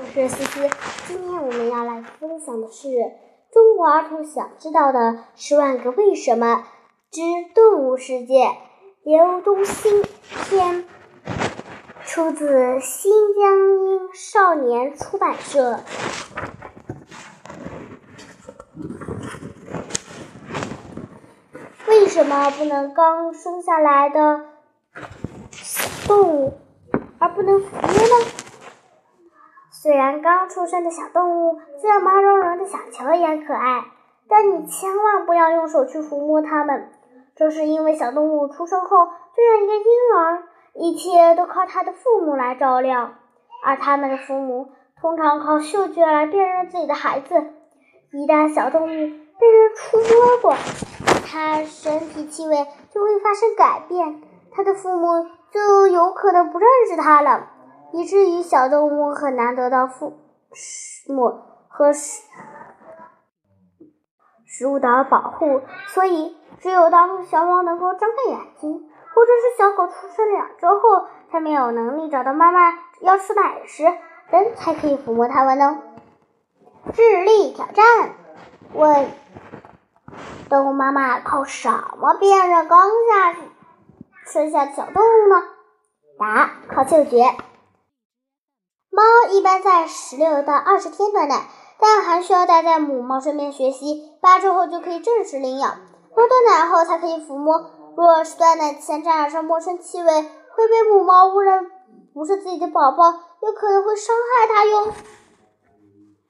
我是思思，今天我们要来分享的是中国儿童想知道的十万个为什么之动物世界。刘东新篇，出自新疆英少年出版社。为什么不能刚生下来的动物，而不能服呢？虽然刚出生的小动物像毛茸茸的小球一样可爱，但你千万不要用手去抚摸它们。这是因为小动物出生后就像一个婴儿，一切都靠它的父母来照料，而它们的父母通常靠嗅觉来辨认自己的孩子。一旦小动物被人触摸过，它身体气味就会发生改变，它的父母就有可能不认识它了。以至于小动物很难得到父母和食食物的保护，所以只有当小猫能够睁开眼睛，或者是小狗出生两周后才没有能力找到妈妈要吃奶时，人才可以抚摸它们呢。智力挑战：问，动物妈妈靠什么辨认刚下生下的小动物呢？答：靠嗅觉。猫一般在十六到二十天断奶，但还需要待在母猫身边学习。八周后就可以正式领养。猫断奶后才可以抚摸。若是断奶前沾染上陌生气味，会被母猫误认不是自己的宝宝，有可能会伤害它哟。